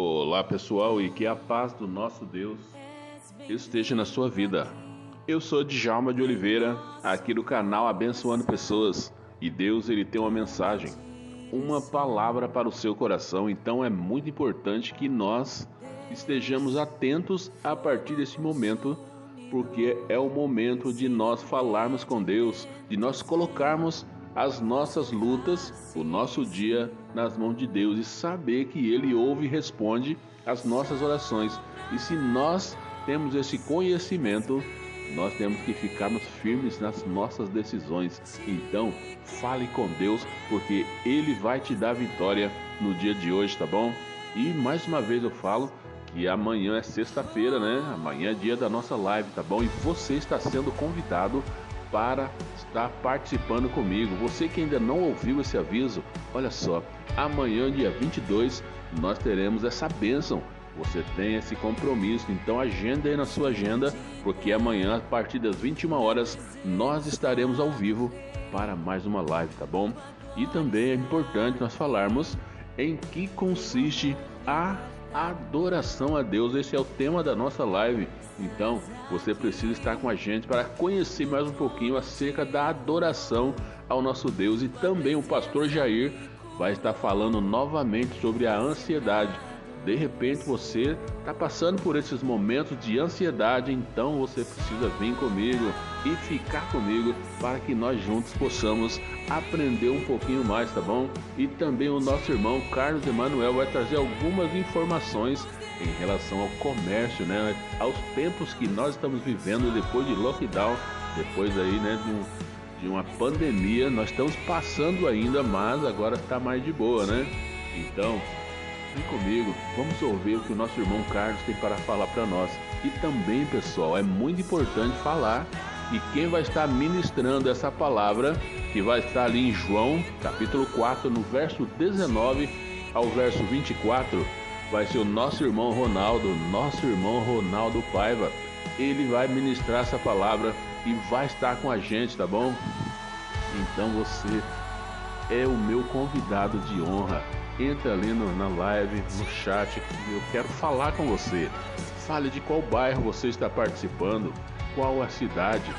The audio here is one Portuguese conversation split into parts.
Olá pessoal e que a paz do nosso Deus esteja na sua vida. Eu sou Djalma de Oliveira, aqui do canal Abençoando Pessoas, e Deus ele tem uma mensagem, uma palavra para o seu coração, então é muito importante que nós estejamos atentos a partir desse momento, porque é o momento de nós falarmos com Deus, de nós colocarmos as nossas lutas, o nosso dia nas mãos de Deus e saber que Ele ouve e responde as nossas orações. E se nós temos esse conhecimento, nós temos que ficarmos firmes nas nossas decisões. Então, fale com Deus, porque Ele vai te dar vitória no dia de hoje, tá bom? E mais uma vez eu falo que amanhã é sexta-feira, né? Amanhã é dia da nossa live, tá bom? E você está sendo convidado para estar participando comigo. Você que ainda não ouviu esse aviso, olha só, amanhã, dia 22, nós teremos essa bênção. Você tem esse compromisso, então agenda aí na sua agenda, porque amanhã, a partir das 21 horas, nós estaremos ao vivo para mais uma live, tá bom? E também é importante nós falarmos em que consiste a adoração a Deus. Esse é o tema da nossa live. Então, você precisa estar com a gente para conhecer mais um pouquinho acerca da adoração ao nosso Deus. E também o pastor Jair vai estar falando novamente sobre a ansiedade. De repente você está passando por esses momentos de ansiedade, então você precisa vir comigo e ficar comigo para que nós juntos possamos aprender um pouquinho mais, tá bom? E também o nosso irmão Carlos Emanuel vai trazer algumas informações em relação ao comércio, né? Aos tempos que nós estamos vivendo depois de lockdown, depois aí, né, de, um, de uma pandemia, nós estamos passando ainda, mas agora está mais de boa, né? Então, vem comigo, vamos ouvir o que o nosso irmão Carlos tem para falar para nós. E também, pessoal, é muito importante falar e quem vai estar ministrando essa palavra, que vai estar ali em João, capítulo 4, no verso 19 ao verso 24, vai ser o nosso irmão Ronaldo, nosso irmão Ronaldo Paiva. Ele vai ministrar essa palavra e vai estar com a gente, tá bom? Então você é o meu convidado de honra. Entra ali no, na live, no chat, eu quero falar com você. Fale de qual bairro você está participando, qual a cidade,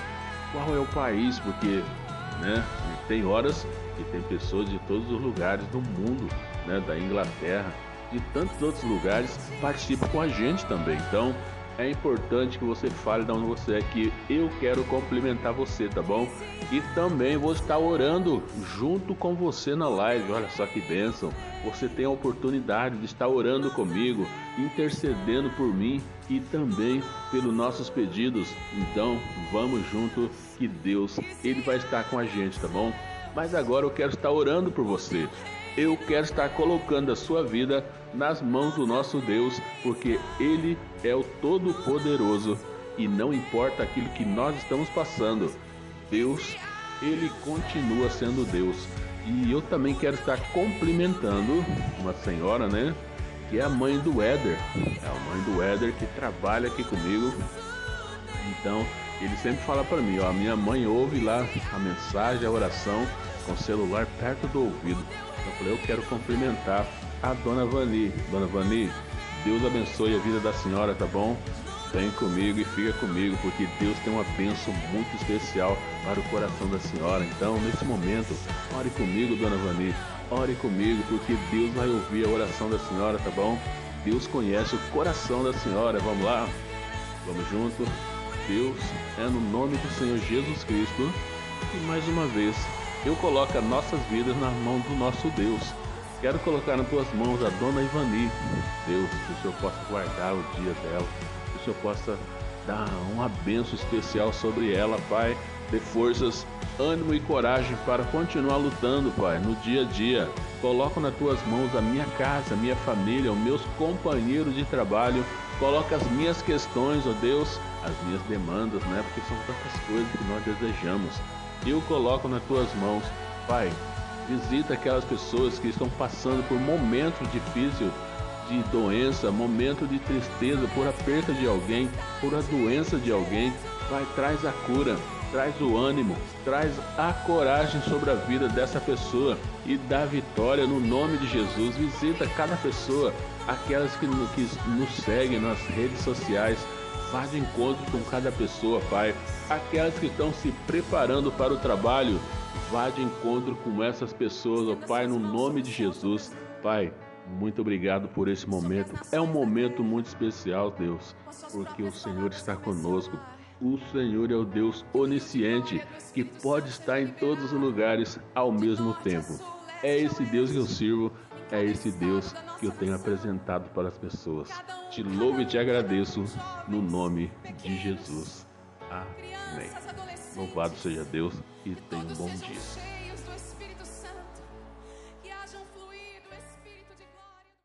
qual é o país, porque né, tem horas que tem pessoas de todos os lugares do mundo, né, da Inglaterra, de tantos outros lugares participa com a gente também. Então é importante que você fale de onde você é, que eu quero cumprimentar você, tá bom? E também vou estar orando junto com você na live. Olha só que bênção! Você tem a oportunidade de estar orando comigo, intercedendo por mim e também pelos nossos pedidos. Então vamos junto que Deus ele vai estar com a gente, tá bom? Mas agora eu quero estar orando por você eu quero estar colocando a sua vida nas mãos do nosso Deus, porque Ele é o Todo-Poderoso e não importa aquilo que nós estamos passando, Deus, Ele continua sendo Deus. E eu também quero estar cumprimentando uma senhora, né? Que é a mãe do Éder. É a mãe do Éder que trabalha aqui comigo. Então, ele sempre fala para mim, ó, a minha mãe ouve lá a mensagem, a oração com o celular perto do ouvido. Eu falei, eu quero cumprimentar a dona Vani. Dona Vani, Deus abençoe a vida da senhora, tá bom? Vem comigo e fica comigo, porque Deus tem uma bênção muito especial para o coração da senhora. Então, nesse momento, ore comigo, dona Vani. Ore comigo, porque Deus vai ouvir a oração da senhora, tá bom? Deus conhece o coração da senhora. Vamos lá? Vamos junto? Deus, é no nome do Senhor Jesus Cristo. E mais uma vez, eu coloco as nossas vidas nas mãos do nosso Deus. Quero colocar nas tuas mãos a dona Ivani. Deus, que o Senhor possa guardar o dia dela, que o Senhor possa dar uma benção especial sobre ela, Pai. Dê forças, ânimo e coragem para continuar lutando, Pai, no dia a dia. Coloco nas tuas mãos a minha casa, a minha família, os meus companheiros de trabalho. Coloca as minhas questões, ó Deus, as minhas demandas, né? Porque são tantas coisas que nós desejamos eu coloco nas tuas mãos. Pai, visita aquelas pessoas que estão passando por momentos difíceis de doença, momento de tristeza por a perda de alguém, por a doença de alguém. Pai, traz a cura. traz o ânimo, traz a coragem sobre a vida dessa pessoa e dá vitória no nome de Jesus. Visita cada pessoa, aquelas que, que nos seguem nas redes sociais. Vá de encontro com cada pessoa, Pai. Aquelas que estão se preparando para o trabalho, vá de encontro com essas pessoas, ó Pai, no nome de Jesus. Pai, muito obrigado por esse momento. É um momento muito especial, Deus, porque o Senhor está conosco. O Senhor é o Deus onisciente que pode estar em todos os lugares ao mesmo tempo. É esse Deus que eu sirvo, é esse Deus que eu tenho apresentado para as pessoas. Te louvo e te agradeço no nome de Jesus. Amém. Louvado seja Deus e tenha um bom dia.